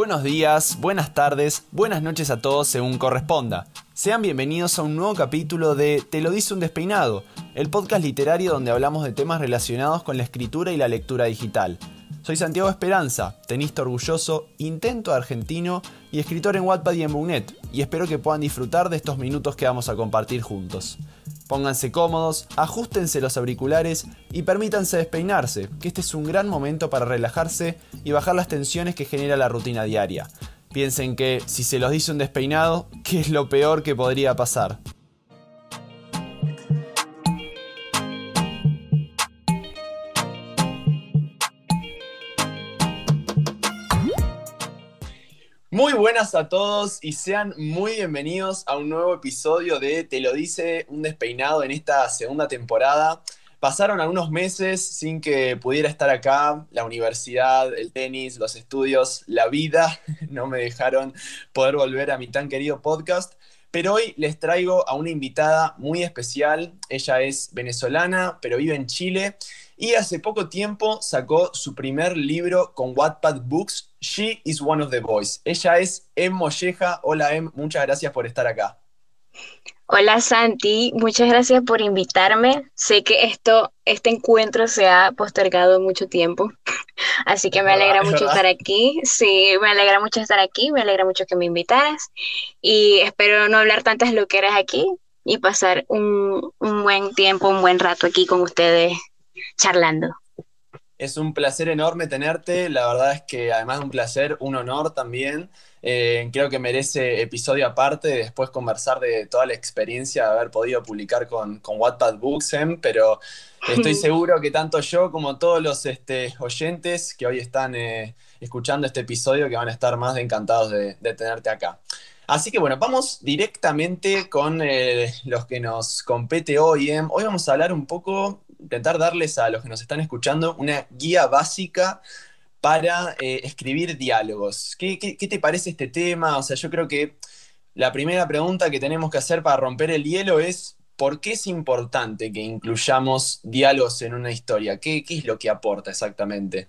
Buenos días, buenas tardes, buenas noches a todos según corresponda. Sean bienvenidos a un nuevo capítulo de Te lo dice un despeinado, el podcast literario donde hablamos de temas relacionados con la escritura y la lectura digital. Soy Santiago Esperanza, tenista orgulloso, intento argentino y escritor en Wattpad y en Boonet, y espero que puedan disfrutar de estos minutos que vamos a compartir juntos. Pónganse cómodos, ajustense los auriculares y permítanse despeinarse, que este es un gran momento para relajarse y bajar las tensiones que genera la rutina diaria. Piensen que si se los dice un despeinado, ¿qué es lo peor que podría pasar? Muy buenas a todos y sean muy bienvenidos a un nuevo episodio de Te lo dice un despeinado en esta segunda temporada. Pasaron algunos meses sin que pudiera estar acá, la universidad, el tenis, los estudios, la vida no me dejaron poder volver a mi tan querido podcast. Pero hoy les traigo a una invitada muy especial. Ella es venezolana, pero vive en Chile y hace poco tiempo sacó su primer libro con Wattpad Books, She is One of the Boys. Ella es Em Molleja. Hola Em, muchas gracias por estar acá. Hola Santi, muchas gracias por invitarme. Sé que esto, este encuentro se ha postergado mucho tiempo, así que me alegra mucho estar aquí. Sí, me alegra mucho estar aquí, me alegra mucho que me invitaras y espero no hablar tantas loqueras aquí y pasar un, un buen tiempo, un buen rato aquí con ustedes charlando. Es un placer enorme tenerte, la verdad es que además de un placer, un honor también. Eh, creo que merece episodio aparte, después conversar de toda la experiencia de haber podido publicar con, con Wattpad Booksem, pero estoy seguro que tanto yo como todos los este, oyentes que hoy están eh, escuchando este episodio que van a estar más encantados de, tenerte acá. Así que bueno, vamos directamente con eh, los que nos compete hoy. Hoy vamos a hablar un poco intentar darles a los que nos están escuchando una guía básica para eh, escribir diálogos. ¿Qué, te parece este tema? O sea, yo creo que la primera pregunta que tenemos que hacer para romper el hielo es, ¿por qué es importante que incluyamos diálogos en una historia? ¿Qué, qué es lo que aporta exactamente?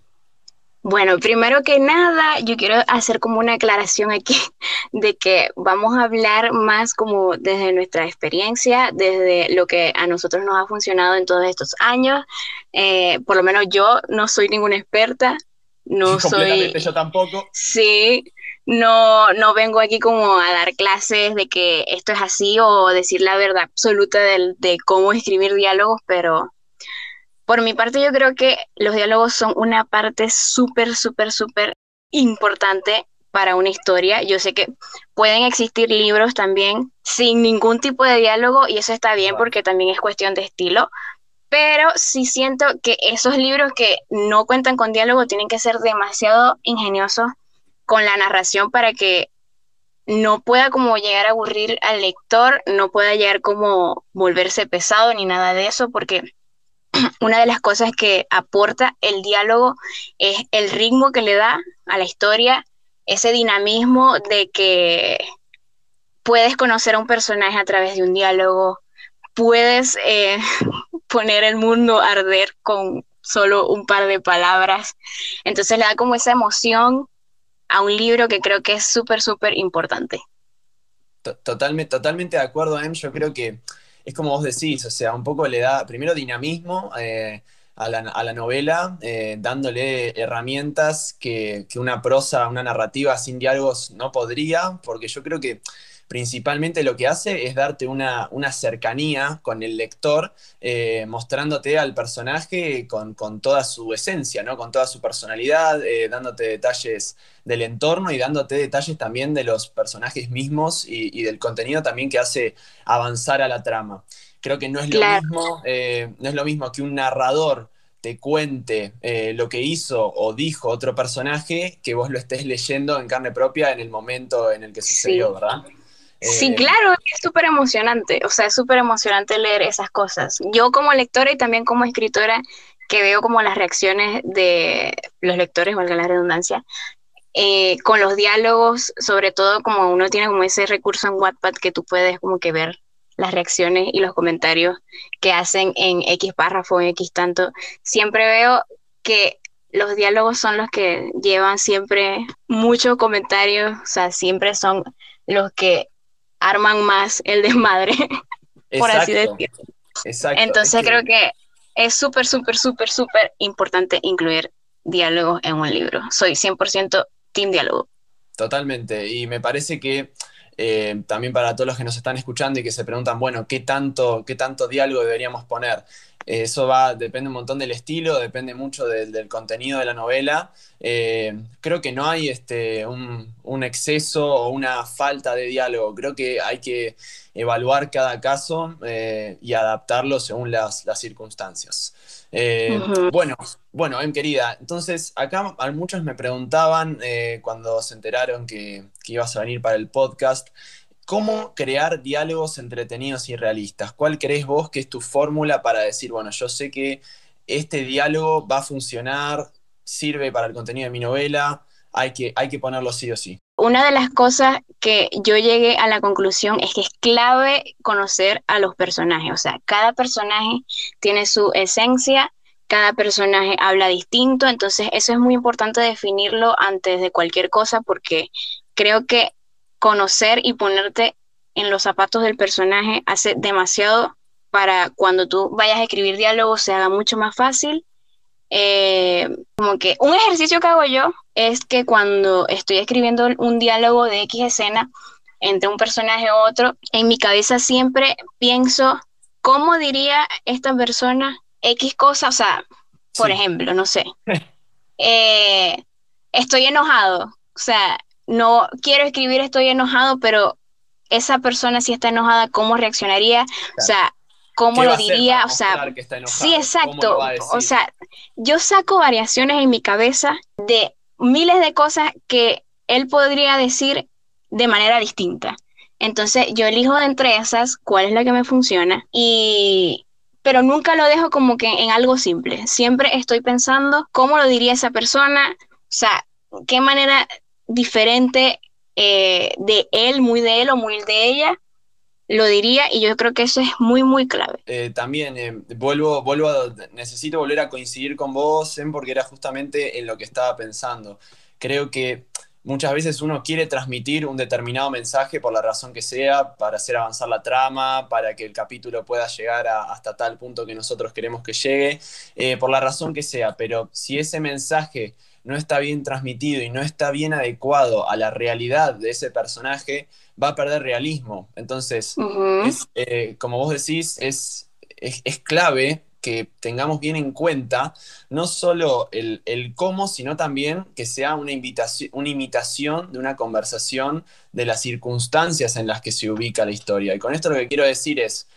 Bueno, primero que nada, yo quiero hacer como una aclaración aquí de que vamos a hablar más como desde nuestra experiencia, desde lo que a nosotros nos ha funcionado en todos estos años. Eh, por lo menos yo no soy ninguna experta, no soy... Yo tampoco. Sí, no, no vengo aquí como a dar clases de que esto es así o decir la verdad absoluta de, de cómo escribir diálogos, pero por mi parte, yo creo que los diálogos son una parte súper, súper, súper importante para una historia. Yo sé que pueden existir libros también sin ningún tipo de diálogo y eso está bien porque también es cuestión de estilo. Pero sí siento que esos libros que no cuentan con diálogo tienen que ser demasiado ingeniosos con la narración para que no pueda como llegar a aburrir al lector, no pueda llegar como volverse pesado ni nada de eso, porque una de las cosas que aporta el diálogo es el ritmo que le da a la historia, ese dinamismo de que puedes conocer a un personaje a través de un diálogo, puedes eh, poner el mundo a arder con solo un par de palabras. Entonces le da como esa emoción a un libro que creo que es súper, súper importante. Totalmente, totalmente de acuerdo, Em. Yo creo que es como vos decís, o sea, un poco le da primero dinamismo eh, a, la, novela, eh, dándole herramientas que, que, una prosa, una narrativa sin diálogos no podría, porque yo creo que principalmente lo que hace es darte una, cercanía con el lector, eh, mostrándote al personaje con, toda su esencia, ¿no? con toda su personalidad, eh, dándote detalles del entorno y dándote detalles también de los personajes mismos y, del contenido también que hace avanzar a la trama. Creo que no es lo mismo, eh, no es lo mismo que un narrador te cuente lo que hizo o dijo otro personaje que vos lo estés leyendo en carne propia en el momento en el que sucedió, ¿verdad? Sí, eh, claro, es súper emocionante, o sea, es súper emocionante leer esas cosas. Yo como lectora y también como escritora, que veo como las reacciones de los lectores, valga la redundancia, eh, con los diálogos, sobre todo como uno tiene como ese recurso en Wattpad que tú puedes como que ver las reacciones y los comentarios que hacen en X párrafo, en X tanto, siempre veo que los diálogos son los que llevan siempre muchos comentarios, o sea, siempre son los que arman más el desmadre, por así decirlo. Exacto. Entonces creo que es súper, súper, súper, súper importante incluir diálogos en un libro. Soy 100% team diálogo. Totalmente. Y me parece que eh, también para todos los que nos están escuchando y que se preguntan, bueno, ¿qué tanto, qué tanto diálogo deberíamos poner? Eso va, depende un montón del estilo, depende mucho del contenido de la novela. Eh, creo que no hay este, un, exceso o una falta de diálogo. Creo que hay que evaluar cada caso eh, y adaptarlo según las, circunstancias. Bueno, bueno, em querida, entonces acá muchos me preguntaban cuando se enteraron que, que ibas a venir para el podcast. ¿Cómo crear diálogos entretenidos y realistas? ¿Cuál crees vos que es tu fórmula para decir, bueno, yo sé que este diálogo va a funcionar, sirve para el contenido de mi novela, hay que, hay que ponerlo sí o sí? Una de las cosas que yo llegué a la conclusión es que es clave conocer a los personajes, o sea, cada personaje tiene su esencia, cada personaje habla distinto, entonces eso es muy importante definirlo antes de cualquier cosa porque creo que conocer y ponerte en los zapatos del personaje hace demasiado para cuando tú vayas a escribir diálogos se haga mucho más fácil. Eh, como que un ejercicio que hago yo es que cuando estoy escribiendo un diálogo de X escena entre un personaje u otro, en mi cabeza siempre pienso cómo diría esta persona X cosa, o sea, por ejemplo, no sé, eh, estoy enojado, o sea, no quiero escribir estoy enojado, pero esa persona si está enojada, ¿cómo reaccionaría? O sea, ¿cómo lo diría? O sea, sí, exacto. O sea, yo saco variaciones en mi cabeza de miles de cosas que él podría decir de manera distinta. Entonces yo elijo de entre esas cuál es la que me funciona y pero nunca lo dejo como que en algo simple. Siempre estoy pensando cómo lo diría esa persona, o sea, qué manera diferente eh, de él, muy de él o muy de ella, lo diría y yo creo que eso es muy, muy clave. Eh, también eh, vuelvo, vuelvo a, necesito volver a coincidir con vos, porque era justamente en lo que estaba pensando. Creo que muchas veces uno quiere transmitir un determinado mensaje por la razón que sea, para hacer avanzar la trama, para que el capítulo pueda llegar hasta tal punto que nosotros queremos que llegue, por la razón que sea, pero si ese mensaje no está bien transmitido y no está bien adecuado a la realidad de ese personaje, va a perder realismo. Entonces, eh, como vos decís, es, es, clave que tengamos bien en cuenta no solo el, cómo, sino también que sea una, invitación, una imitación de una conversación de las circunstancias en las que se ubica la historia. Y con esto lo que quiero decir es,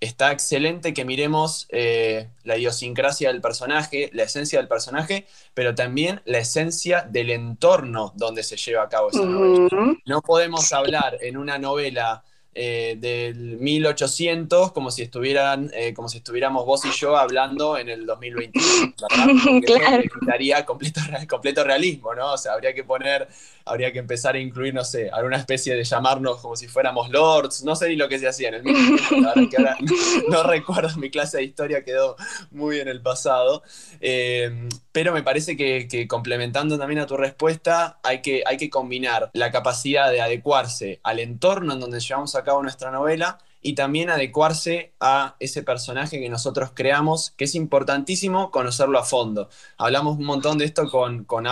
está excelente que miremos eh, la idiosincrasia del personaje, la esencia del personaje, pero también la esencia del entorno donde se lleva a cabo esa novela. No podemos hablar en una novela eh, del 1800 como si estuvieran eh, como si estuviéramos vos y yo hablando en el 2021 claro. necesitaría completo, completo realismo no o sea habría que poner habría que empezar a incluir no sé alguna especie de llamarnos como si fuéramos lords. No sé ni lo que se hacía en el 1800 que ahora no, recuerdo mi clase de historia quedó muy en el pasado. Eh, pero me parece que, que, complementando también a tu respuesta hay que hay que combinar la capacidad de adecuarse al entorno en donde llevamos a cabo nuestra novela y también adecuarse a ese personaje que nosotros creamos, que es importantísimo conocerlo a fondo. Hablamos un montón de esto con, con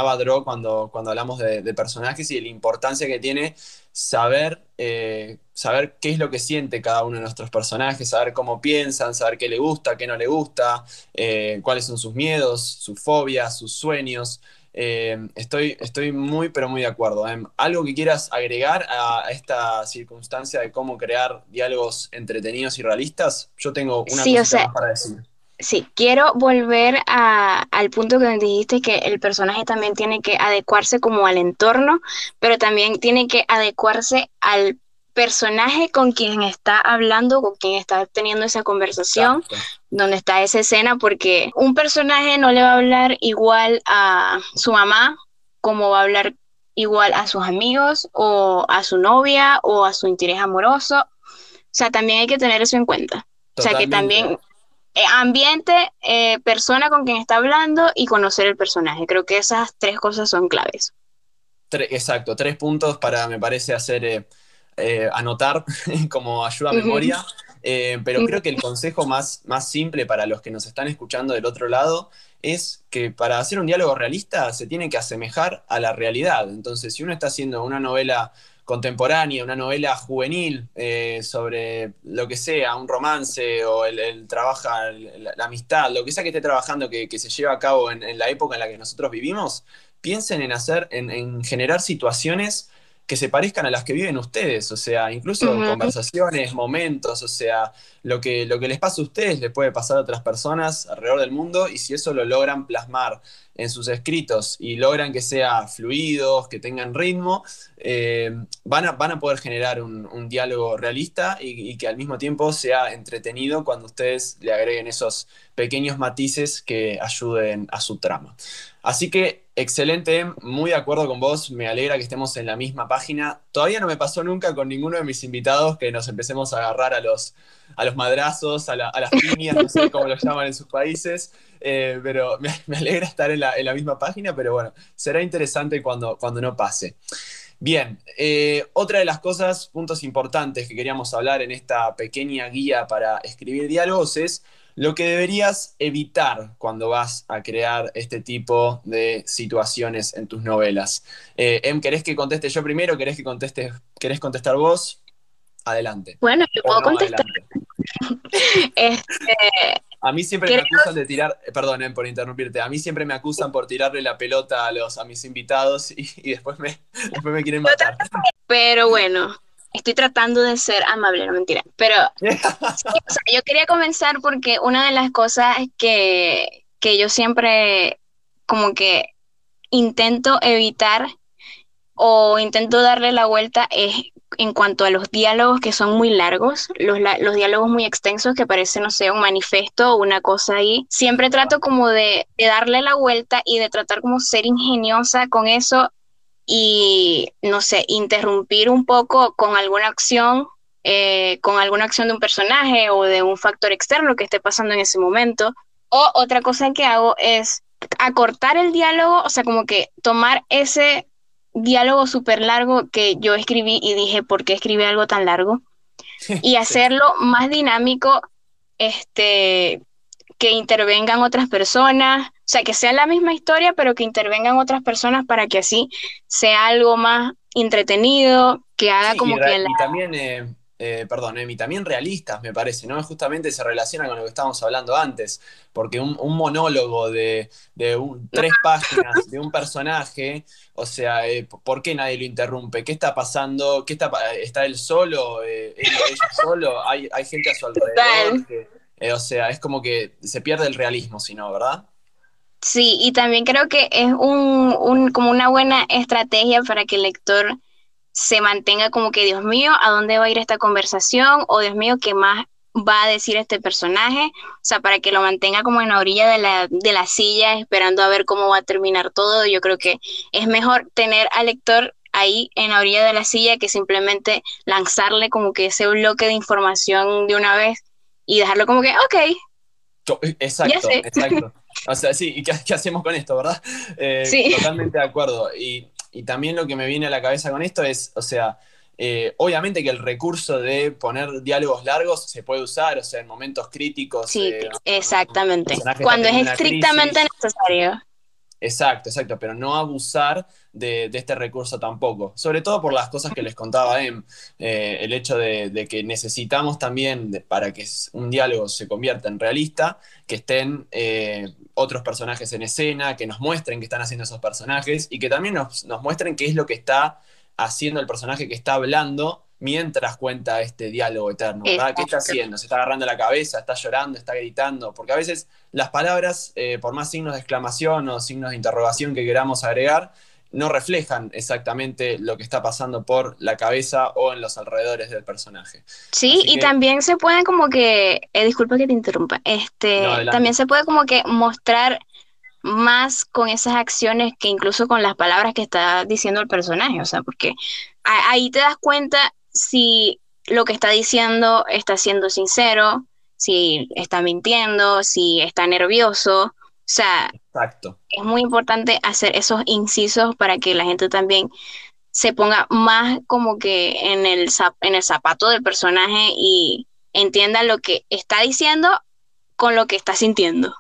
cuando, cuando hablamos de, personajes y de la importancia que tiene saber, eh, saber qué es lo que siente cada uno de nuestros personajes, saber cómo piensan, saber qué le gusta, qué no le gusta, eh, cuáles son sus miedos, sus fobias, sus sueños. Eh, estoy, estoy muy, pero muy de acuerdo. Em, ¿Algo que quieras agregar a esta circunstancia de cómo crear diálogos entretenidos y realistas? Yo tengo una cosa para decir. Sí, quiero volver al punto que dijiste que el personaje también tiene que adecuarse como al entorno, pero también tiene que adecuarse al personaje con quien está hablando, con quien está teniendo esa conversación, donde está esa escena, porque un personaje no le va a hablar igual a su mamá como va a hablar igual a sus amigos o a su novia o a su interés amoroso. O sea, también hay que tener eso en cuenta. O sea, que también eh, ambiente, eh, persona con quien está hablando y conocer el personaje. Creo que esas tres cosas son claves. exacto, tres puntos para, me parece, hacer anotar como ayuda a memoria. pero creo que el consejo más, más simple para los que nos están escuchando del otro lado es que para hacer un diálogo realista se tiene que asemejar a la realidad. Entonces, si uno está haciendo una novela contemporánea, una novela juvenil eh, sobre lo que sea, un romance o el, trabaja, la, amistad, lo que sea que esté trabajando que, se lleva a cabo en, la época en la que nosotros vivimos, piensen en hacer, en generar situaciones que se parezcan a las que viven ustedes, o sea, incluso conversaciones, momentos, o sea, lo que, lo que les pasa a ustedes le puede pasar a otras personas alrededor del mundo y si eso lo logran plasmar en sus escritos y logran que sea fluidos, que tengan ritmo, eh, van, a, van, a, poder generar un, diálogo realista y, que al mismo tiempo sea entretenido cuando ustedes le agreguen esos pequeños matices que ayuden a su trama. Así que excelente, muy de acuerdo con vos, me alegra que estemos en la misma página. Todavía no me pasó nunca con ninguno de mis invitados que nos empecemos a agarrar a los, a los madrazos, a, las piñas, no sé cómo lo llaman en sus países, eh, pero me, alegra estar en la, misma página, pero bueno, será interesante cuando, cuando no pase. Bien, eh, otra de las cosas, puntos importantes que queríamos hablar en esta pequeña guía para escribir diálogos es lo que deberías evitar cuando vas a crear este tipo de situaciones en tus novelas. Eh, em, ¿querés que conteste yo primero? ¿Querés que conteste, querés contestar vos? Adelante. Bueno, yo puedo contestar. Este, a mí siempre me acusan de tirar, eh, perdón em, por interrumpirte, a mí siempre me acusan por tirarle la pelota a, los, a mis invitados y, después, me, después me quieren matar. Pero bueno, estoy tratando de ser amable, no mentira. Pero yo quería comenzar porque una de las cosas que, que yo siempre como que intento evitar o intento darle la vuelta es en cuanto a los diálogos que son muy largos, los, los diálogos muy extensos que parecen, no sé, un manifiesto o una cosa ahí. Siempre trato como de, de darle la vuelta y de tratar como ser ingeniosa con eso y, no sé, interrumpir un poco con alguna acción, eh, con alguna acción de un personaje o de un factor externo que esté pasando en ese momento. O otra cosa que hago es acortar el diálogo, o sea, como que tomar ese diálogo súper largo que yo escribí y dije, ¿por qué escribí algo tan largo? Y hacerlo más dinámico, este, que intervengan otras personas, sea, que sea la misma historia, pero que intervengan otras personas para que así sea algo más entretenido, que haga como que... Y también, eh, eh, perdón, y también realistas, me parece, ¿no? Justamente se relaciona con lo que estábamos hablando antes, porque un, monólogo de, tres páginas de un personaje, o sea, eh, ¿por qué nadie lo interrumpe? ¿Qué está pasando? ¿Qué está, ¿Está él solo? ¿Él, ella solo? ¿Hay, ¿Hay gente a su alrededor? Eh, o sea, es como que se pierde el realismo, si no, ¿verdad? Sí, y también creo que es un, como una buena estrategia para que el lector se mantenga como que, Dios mío, ¿a dónde va a ir esta conversación? O Dios mío, ¿qué más va a decir este personaje? O sea, para que lo mantenga como en la orilla de la, de la silla, esperando a ver cómo va a terminar todo. Yo creo que es mejor tener al lector ahí en la orilla de la silla que simplemente lanzarle como que ese bloque de información de una vez y dejarlo como que, ok. Exacto, exacto. O sea, sí, ¿y qué, hacemos con esto, verdad? Eh, sí. Totalmente de acuerdo. Y, también lo que me viene a la cabeza con esto es, o sea, eh, obviamente que el recurso de poner diálogos largos se puede usar, o sea, en momentos críticos. Sí, exactamente. Cuando es estrictamente necesario. Exacto, exacto, pero no abusar de, este recurso tampoco. Sobre todo por las cosas que les contaba Em, eh, el hecho de, que necesitamos también, para que un diálogo se convierta en realista, que estén eh, otros personajes en escena, que nos muestren qué están haciendo esos personajes y que también nos, nos muestren qué es lo que está haciendo el personaje que está hablando mientras cuenta este diálogo eterno, ¿verdad? ¿Qué está haciendo? ¿Se está agarrando la cabeza? ¿Está llorando? ¿Está gritando? Porque a veces las palabras, eh, por más signos de exclamación o signos de interrogación que queramos agregar, no reflejan exactamente lo que está pasando por la cabeza o en los alrededores del personaje. Sí, y también se puede como que, eh, disculpa que te interrumpa, este, también se puede como que mostrar más con esas acciones que incluso con las palabras que está diciendo el personaje, o sea, porque ahí te das cuenta si lo que está diciendo está siendo sincero, si está mintiendo, si está nervioso. O sea, Exacto. es muy importante hacer esos incisos para que la gente también se ponga más como que en el, en el zapato del personaje y entienda lo que está diciendo con lo que está sintiendo.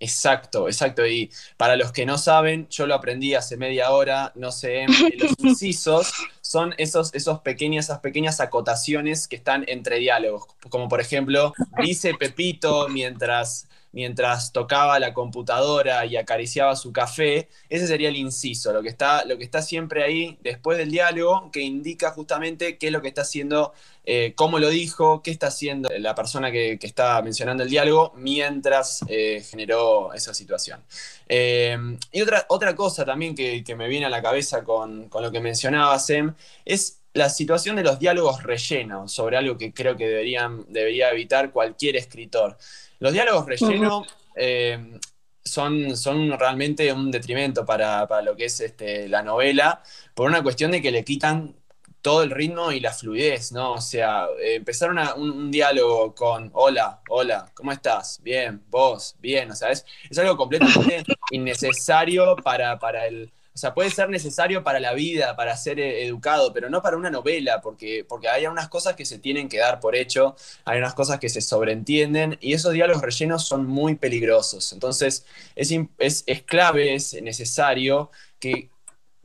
Exacto, exacto. Y para los que no saben, yo lo aprendí hace media hora, no sé, los incisos son esos, esos pequeños, esas pequeñas acotaciones que están entre diálogos. Como por ejemplo, dice Pepito mientras mientras tocaba la computadora y acariciaba su café, ese sería el inciso, lo que está, lo que está siempre ahí después del diálogo, que indica justamente qué es lo que está haciendo, eh, cómo lo dijo, qué está haciendo la persona que, está mencionando el diálogo mientras eh, generó esa situación. Eh, y otra, otra cosa también que, me viene a la cabeza con, lo que mencionaba Sem, es la situación de los diálogos rellenos, sobre algo que creo que deberían, debería evitar cualquier escritor. Los diálogos rellenos eh, son, son realmente un detrimento para, lo que es este, la novela, por una cuestión de que le quitan todo el ritmo y la fluidez, ¿no? O sea, empezar un, diálogo con hola, hola, ¿cómo estás? Bien, vos, bien, o sea, es, es algo completamente innecesario para, para el, o sea, puede ser necesario para la vida, para ser eh, educado, pero no para una novela, porque, porque hay unas cosas que se tienen que dar por hecho, hay unas cosas que se sobreentienden y esos diálogos rellenos son muy peligrosos. Entonces, es, es, clave, es necesario que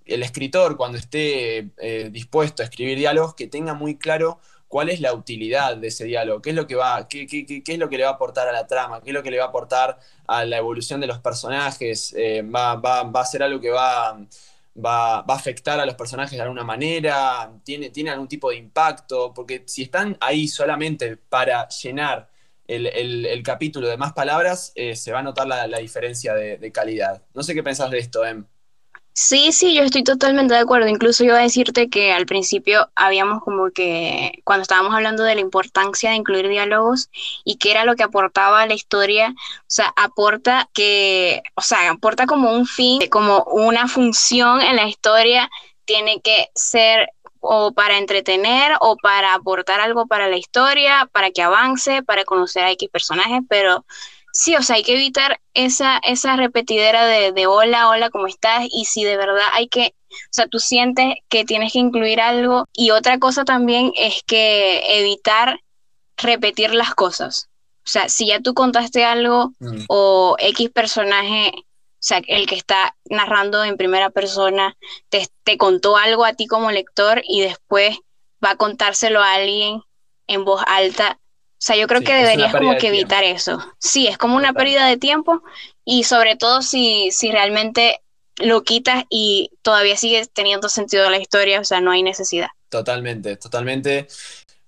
el escritor, cuando esté eh, dispuesto a escribir diálogos, que tenga muy claro cuál es la utilidad de ese diálogo, qué es lo que va, qué, es lo que le va a aportar a la trama, qué es lo que le va a aportar a la evolución de los personajes, eh, va, a ser algo que va, va, a afectar a los personajes de alguna manera, tiene, tiene algún tipo de impacto, porque si están ahí solamente para llenar el, capítulo de más palabras, eh, se va a notar la, diferencia de, de, calidad. No sé qué pensás de esto, Em. Sí, sí, yo estoy totalmente de acuerdo. Incluso yo a decirte que al principio habíamos como que, cuando estábamos hablando de la importancia de incluir diálogos y qué era lo que aportaba a la historia, o sea, aporta que, o sea, aporta como un fin, como una función en la historia, tiene que ser o para entretener o para aportar algo para la historia, para que avance, para conocer a X personajes, pero Sí, o sea, hay que evitar esa, esa repetidera de, hola, hola, ¿cómo estás? Y si de verdad hay que, o sea, tú sientes que tienes que incluir algo. Y otra cosa también es que evitar repetir las cosas. O sea, si ya tú contaste algo mm. o X personaje, o sea, el que está narrando en primera persona, te, te contó algo a ti como lector y después va a contárselo a alguien en voz alta, sea, yo creo que deberías como que evitar eso. Sí, es como una pérdida de tiempo y sobre todo si, si realmente lo quitas y todavía sigue teniendo sentido la historia, o sea, no hay necesidad. Totalmente, totalmente.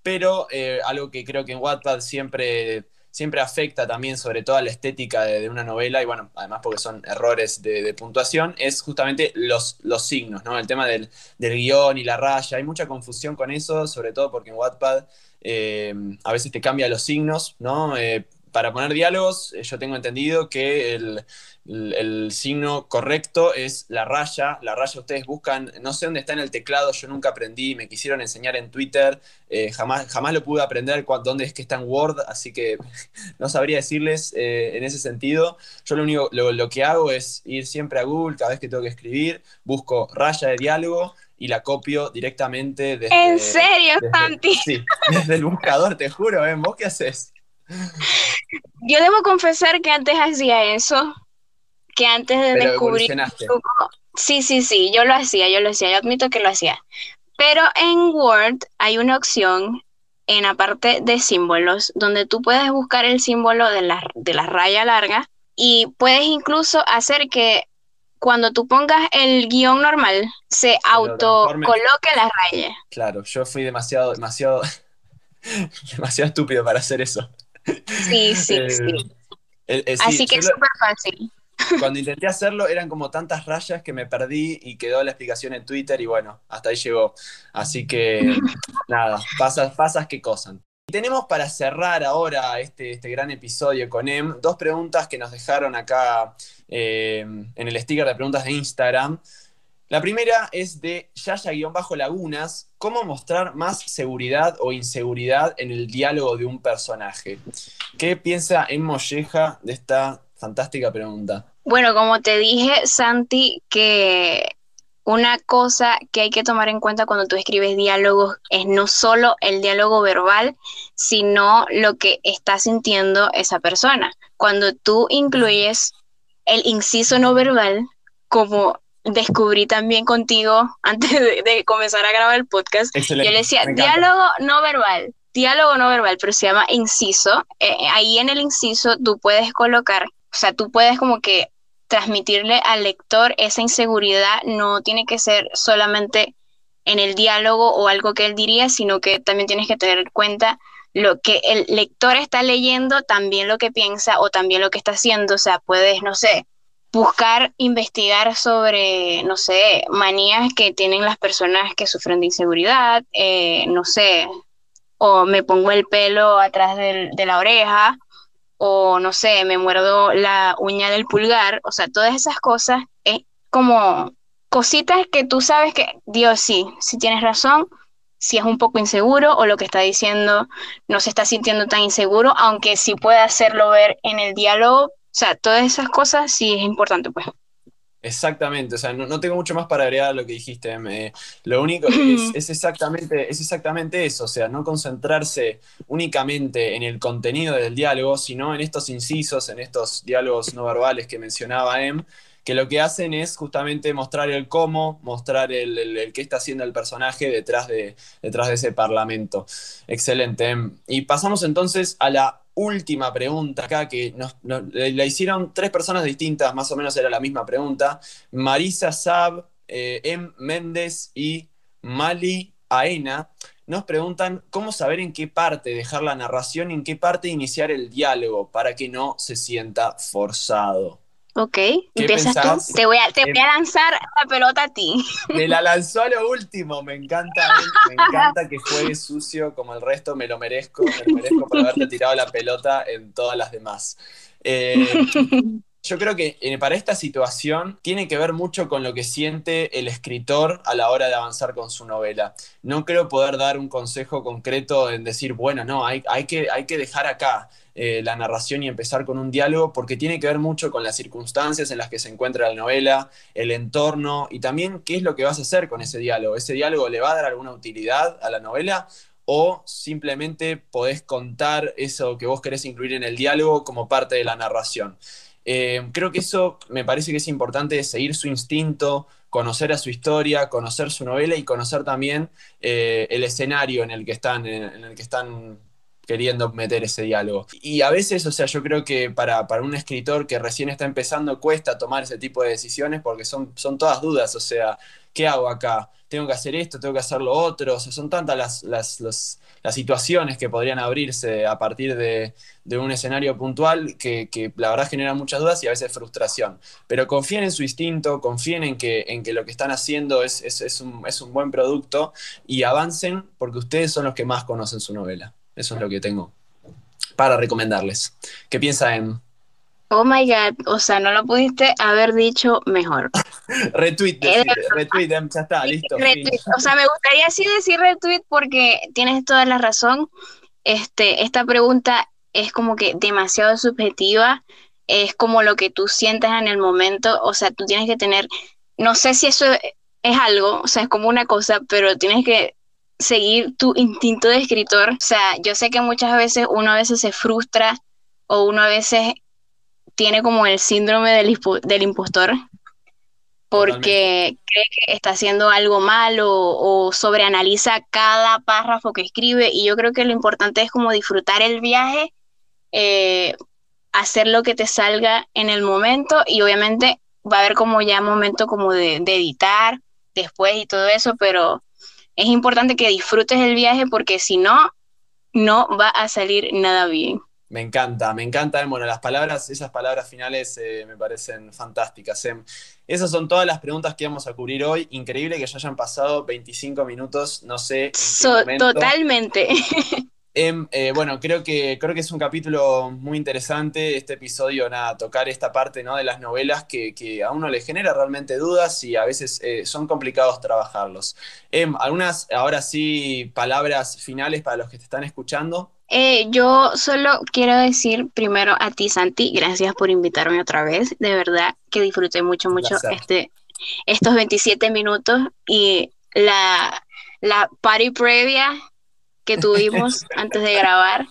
Pero eh, algo que creo que en Wattpad siempre, siempre afecta también, sobre todo a la estética de, una novela, y bueno, además porque son errores de, puntuación, es justamente los, los signos, ¿no? El tema del, del guion y la raya. Hay mucha confusión con eso, sobre todo porque en Wattpad eh, a veces te cambia los signos, ¿no? Eh, para poner diálogos, eh, yo tengo entendido que el, signo correcto es la raya. La raya ustedes buscan, no sé dónde está en el teclado, yo nunca aprendí, me quisieron enseñar en Twitter, jamás, jamás lo pude aprender dónde es que está en Word, así que no sabría decirles en ese sentido. Yo lo único, lo que hago es ir siempre a Google cada vez que tengo que escribir, busco raya de diálogo y la copio directamente desde... ¿En serio, Santi? Sí, desde el buscador, te juro, ¿eh? ¿Vos qué haces? Yo debo confesar que antes hacía eso, que antes de descubrir... Sí, sí, sí, yo lo hacía, yo lo hacía, yo admito que lo hacía. Pero en Word hay una opción en la parte de símbolos donde tú puedes buscar el símbolo de la, de la raya larga y puedes incluso hacer que cuando tú pongas el guion normal, se, autocoloque la raya. Claro, yo fui demasiado, demasiado, demasiado estúpido para hacer eso. Sí, sí, eh, sí. Así que es súper fácil. Cuando intenté hacerlo eran como tantas rayas que me perdí y quedó la explicación en Twitter y bueno, hasta ahí llegó. Así que nada, pasas, pasas que cosan. Y tenemos para cerrar ahora este, este gran episodio con Em dos preguntas que nos dejaron acá eh, en el sticker de preguntas de Instagram. La primera es de Yaya-Lagunas, cómo mostrar más seguridad o inseguridad en el diálogo de un personaje. ¿Qué piensa en Molleja de esta fantástica pregunta? Bueno, como te dije, Santi, que una cosa que hay que tomar en cuenta cuando tú escribes diálogos es no solo el diálogo verbal, sino lo que está sintiendo esa persona. Cuando tú incluyes el inciso no verbal, como descubrí también contigo antes de, comenzar a grabar el podcast, yo le decía diálogo no verbal, diálogo no verbal, pero se llama inciso. Eh, ahí en el inciso tú puedes colocar, o sea, tú puedes como que transmitirle al lector esa inseguridad no tiene que ser solamente en el diálogo o algo que él diría, sino que también tienes que tener en cuenta lo que el lector está leyendo, también lo que piensa o también lo que está haciendo. O sea, puedes, no sé, buscar investigar sobre, no sé, manías que tienen las personas que sufren de inseguridad, eh, no sé, o me pongo el pelo atrás de la oreja, o no sé, me muerdo la uña del pulgar, o sea, todas esas cosas es como cositas que tú sabes que, Dios, sí, si tienes razón, si es un poco inseguro o lo que está diciendo no se está sintiendo tan inseguro, aunque sí puede hacerlo ver en el diálogo, sea, todas esas cosas sí es importante, pues. Exactamente, o sea, no, tengo mucho más para agregar a lo que dijiste. lo único es, exactamente, es exactamente eso, o sea, no concentrarse únicamente en el contenido del diálogo, sino en estos incisos, en estos diálogos no verbales que mencionaba Em, que lo que hacen es justamente mostrar el cómo, mostrar el, qué está haciendo el personaje detrás de, detrás de ese parlamento. Excelente. Em. Y pasamos entonces a la última pregunta acá que nos, la hicieron tres personas distintas, más o menos era la misma pregunta. Marisa Sab, eh, M. Méndez y Mali Aena nos preguntan cómo saber en qué parte dejar la narración y en qué parte iniciar el diálogo para que no se sienta forzado. Ok, empiezas tú. Te voy, a, te voy a lanzar la pelota a ti. Me la lanzó a lo último, me encanta, me, encanta que juegue sucio como el resto, me lo merezco, me lo merezco por haberte tirado la pelota en todas las demás. Eh, yo creo que eh, para esta situación tiene que ver mucho con lo que siente el escritor a la hora de avanzar con su novela. No creo poder dar un consejo concreto en decir, bueno, no, hay, que dejar acá eh, la narración y empezar con un diálogo, porque tiene que ver mucho con las circunstancias en las que se encuentra la novela, el entorno y también qué es lo que vas a hacer con ese diálogo. ¿Ese diálogo le va a dar alguna utilidad a la novela? o simplemente podés contar eso que vos querés incluir en el diálogo como parte de la narración. Eh, creo que eso me parece que es importante, seguir su instinto, conocer a su historia, conocer su novela y conocer también eh, el escenario en el que están, en el que están queriendo meter ese diálogo. Y a veces, o sea, yo creo que para, para, un escritor que recién está empezando cuesta tomar ese tipo de decisiones porque son, son todas dudas, o sea, ¿qué hago acá? ¿Tengo que hacer esto? ¿Tengo que hacer lo otro? O sea, son tantas las, las, las situaciones que podrían abrirse a partir de, de un escenario puntual que, que, la verdad genera muchas dudas y a veces frustración. Pero confíen en su instinto, confíen en que, en que lo que están haciendo es, es, es, un, es un buen producto y avancen porque ustedes son los que más conocen su novela. Eso es lo que tengo para recomendarles. ¿Qué piensa en? Oh my god, o sea, no lo pudiste haber dicho mejor. retweet, retweet, em, ya está, listo. O sea, me gustaría sí decir retweet porque tienes toda la razón. Este, esta pregunta es como que demasiado subjetiva, es como lo que tú sientes en el momento, o sea, tú tienes que tener, no sé si eso es algo, o sea, es como una cosa, pero tienes que seguir tu instinto de escritor. O sea, yo sé que muchas veces uno a veces se frustra o uno a veces tiene como el síndrome del, del impostor porque cree que está haciendo algo mal o, sobreanaliza cada párrafo que escribe y yo creo que lo importante es como disfrutar el viaje, eh, hacer lo que te salga en el momento y obviamente va a haber como ya momento como de editar después y todo eso, pero es importante que disfrutes el viaje porque si no, no va a salir nada bien. Me encanta, me encanta. Bueno, las palabras, esas palabras finales eh, me parecen fantásticas. Em. Esas son todas las preguntas que vamos a cubrir hoy. Increíble que ya hayan pasado 25 minutos, no sé. Totalmente. Em, eh, bueno, creo que, creo que es un capítulo muy interesante este episodio, nada, tocar esta parte ¿no? de las novelas que, a uno le genera realmente dudas y a veces eh, son complicados trabajarlos. Em, algunas, ahora sí, palabras finales para los que te están escuchando. Eh, yo solo quiero decir primero a ti, Santi, gracias por invitarme otra vez. De verdad que disfruté mucho, mucho este, estos 27 minutos y la, la party previa que tuvimos antes de grabar.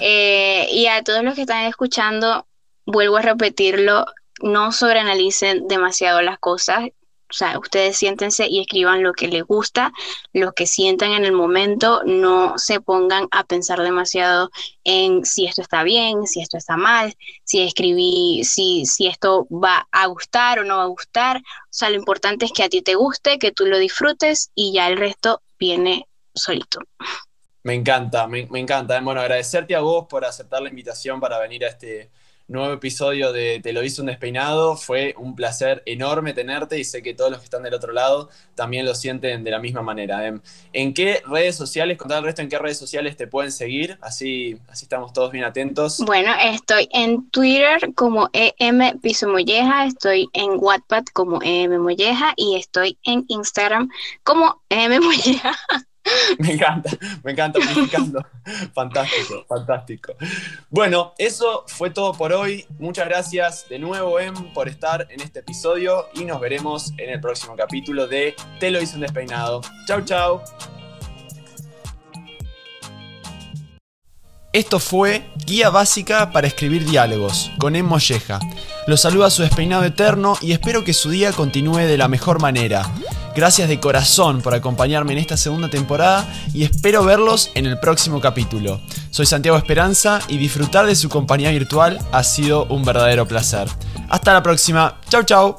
Eh, y a todos los que están escuchando, vuelvo a repetirlo, no sobreanalicen demasiado las cosas. O sea, ustedes siéntense y escriban lo que les gusta, lo que sientan en el momento, no se pongan a pensar demasiado en si esto está bien, si esto está mal, si escribí, si, si esto va a gustar o no va a gustar. O sea, lo importante es que a ti te guste, que tú lo disfrutes y ya el resto viene solito. Me encanta, me, encanta. Bueno, agradecerte a vos por aceptar la invitación para venir a este nuevo episodio de Te lo hizo un despeinado. Fue un placer enorme tenerte y sé que todos los que están del otro lado también lo sienten de la misma manera. Em, ¿En qué redes sociales, contar el resto, en qué redes sociales te pueden seguir? Así, así estamos todos bien atentos. Bueno, estoy en Twitter como EM Piso Molleja, estoy en Wattpad como EM Molleja y estoy en Instagram como EM Molleja. Me encanta, me encanta fantástico, fantástico. Bueno, eso fue todo por hoy. Muchas gracias de nuevo, Em, por estar en este episodio y nos veremos en el próximo capítulo de Te lo hice un despeinado. Chau, chau. Esto fue Guía Básica para Escribir Diálogos con Em Molleja. Los saluda su despeinado eterno y espero que su día continúe de la mejor manera. Gracias de corazón por acompañarme en esta segunda temporada y espero verlos en el próximo capítulo. Soy Santiago Esperanza y disfrutar de su compañía virtual ha sido un verdadero placer. Hasta la próxima. Chau chau.